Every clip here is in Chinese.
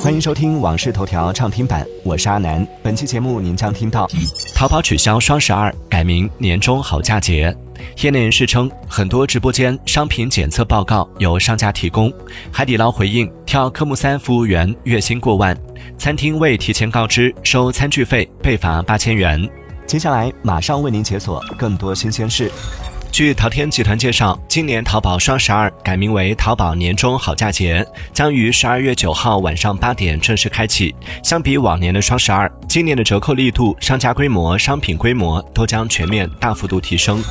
欢迎收听《往事头条》畅听版，我是阿南。本期节目您将听到：淘宝取消双十二，改名年终好价节。业内人士称，很多直播间商品检测报告由商家提供。海底捞回应，跳科目三服务员月薪过万，餐厅未提前告知收餐具费被罚八千元。接下来马上为您解锁更多新鲜事。据淘天集团介绍，今年淘宝双十二改名为淘宝年终好价节，将于十二月九号晚上八点正式开启。相比往年的双十二，今年的折扣力度、商家规模、商品规模都将全面大幅度提升。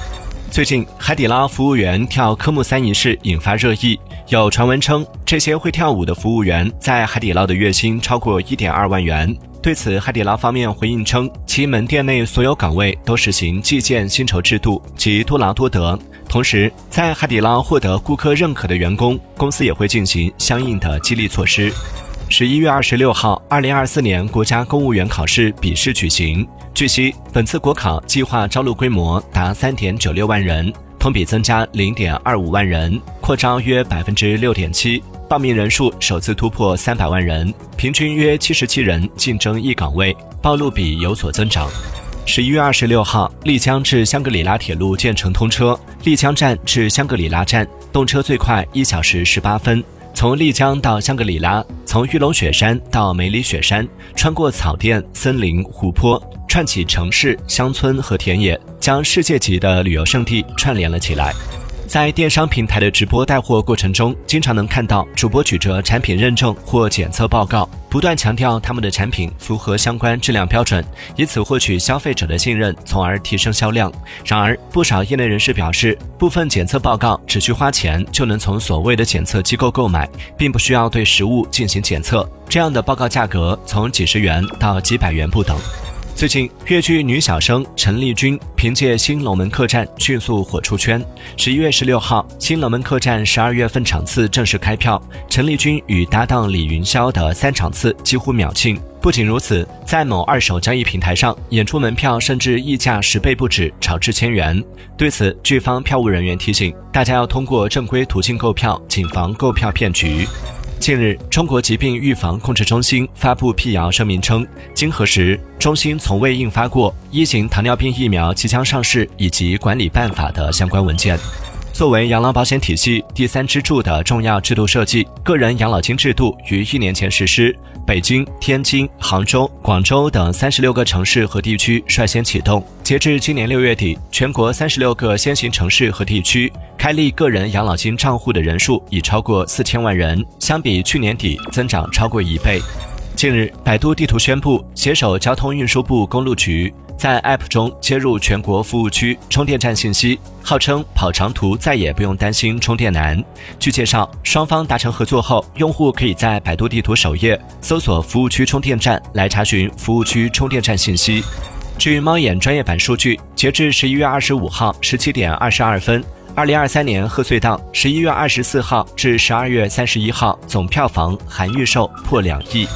最近，海底捞服务员跳科目三仪式引发热议，有传闻称这些会跳舞的服务员在海底捞的月薪超过一点二万元。对此，海底捞方面回应称，其门店内所有岗位都实行计件薪酬制度，即多劳多得。同时，在海底捞获得顾客认可的员工，公司也会进行相应的激励措施。十一月二十六号，二零二四年国家公务员考试笔试举行。据悉，本次国考计划招录规模达三点九六万人，同比增加零点二五万人，扩招约百分之六点七。报名人数首次突破三百万人，平均约七十七人竞争一岗位，报录比有所增长。十一月二十六号，丽江至香格里拉铁路建成通车，丽江站至香格里拉站动车最快一小时十八分。从丽江到香格里拉，从玉龙雪山到梅里雪山，穿过草甸、森林、湖泊，串起城市、乡村和田野，将世界级的旅游胜地串联了起来。在电商平台的直播带货过程中，经常能看到主播举着产品认证或检测报告，不断强调他们的产品符合相关质量标准，以此获取消费者的信任，从而提升销量。然而，不少业内人士表示，部分检测报告只需花钱就能从所谓的检测机构购买，并不需要对实物进行检测。这样的报告价格从几十元到几百元不等。最近，粤剧女小生陈丽君凭借《新龙门客栈》迅速火出圈。十一月十六号，《新龙门客栈》十二月份场次正式开票，陈丽君与搭档李云霄的三场次几乎秒罄。不仅如此，在某二手交易平台上，演出门票甚至溢价十倍不止，炒至千元。对此，剧方票务人员提醒大家要通过正规途径购票，谨防购票骗局。近日，中国疾病预防控制中心发布辟谣声明称，经核实，中心从未印发过一型糖尿病疫苗即将上市以及管理办法的相关文件。作为养老保险体系第三支柱的重要制度设计，个人养老金制度于一年前实施。北京、天津、杭州、广州等三十六个城市和地区率先启动。截至今年六月底，全国三十六个先行城市和地区开立个人养老金账户的人数已超过四千万人，相比去年底增长超过一倍。近日，百度地图宣布携手交通运输部公路局。在 App 中接入全国服务区充电站信息，号称跑长途再也不用担心充电难。据介绍，双方达成合作后，用户可以在百度地图首页搜索服务区充电站来查询服务区充电站信息。据猫眼专业版数据，截至十一月二十五号十七点二十二分，二零二三年贺岁档十一月二十四号至十二月三十一号总票房含预售破两亿。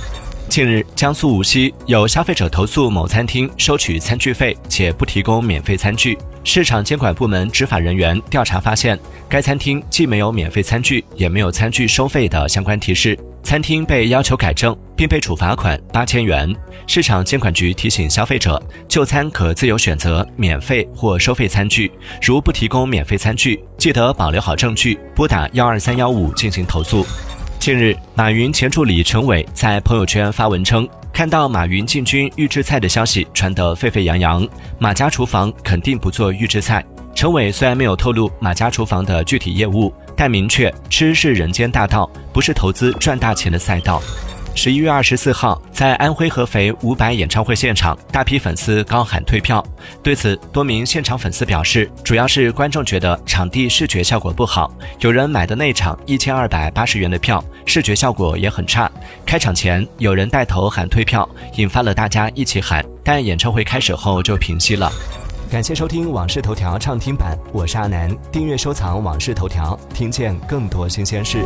近日，江苏无锡有消费者投诉某餐厅收取餐具费且不提供免费餐具。市场监管部门执法人员调查发现，该餐厅既没有免费餐具，也没有餐具收费的相关提示。餐厅被要求改正，并被处罚款八千元。市场监管局提醒消费者，就餐可自由选择免费或收费餐具。如不提供免费餐具，记得保留好证据，拨打幺二三幺五进行投诉。近日，马云前助理陈伟在朋友圈发文称，看到马云进军预制菜的消息传得沸沸扬扬，马家厨房肯定不做预制菜。陈伟虽然没有透露马家厨房的具体业务，但明确吃是人间大道，不是投资赚大钱的赛道。十一月二十四号，在安徽合肥伍佰演唱会现场，大批粉丝高喊退票。对此，多名现场粉丝表示，主要是观众觉得场地视觉效果不好，有人买的那场一千二百八十元的票，视觉效果也很差。开场前有人带头喊退票，引发了大家一起喊，但演唱会开始后就平息了。感谢收听《往事头条》畅听版，我是阿南，订阅收藏《往事头条》，听见更多新鲜事。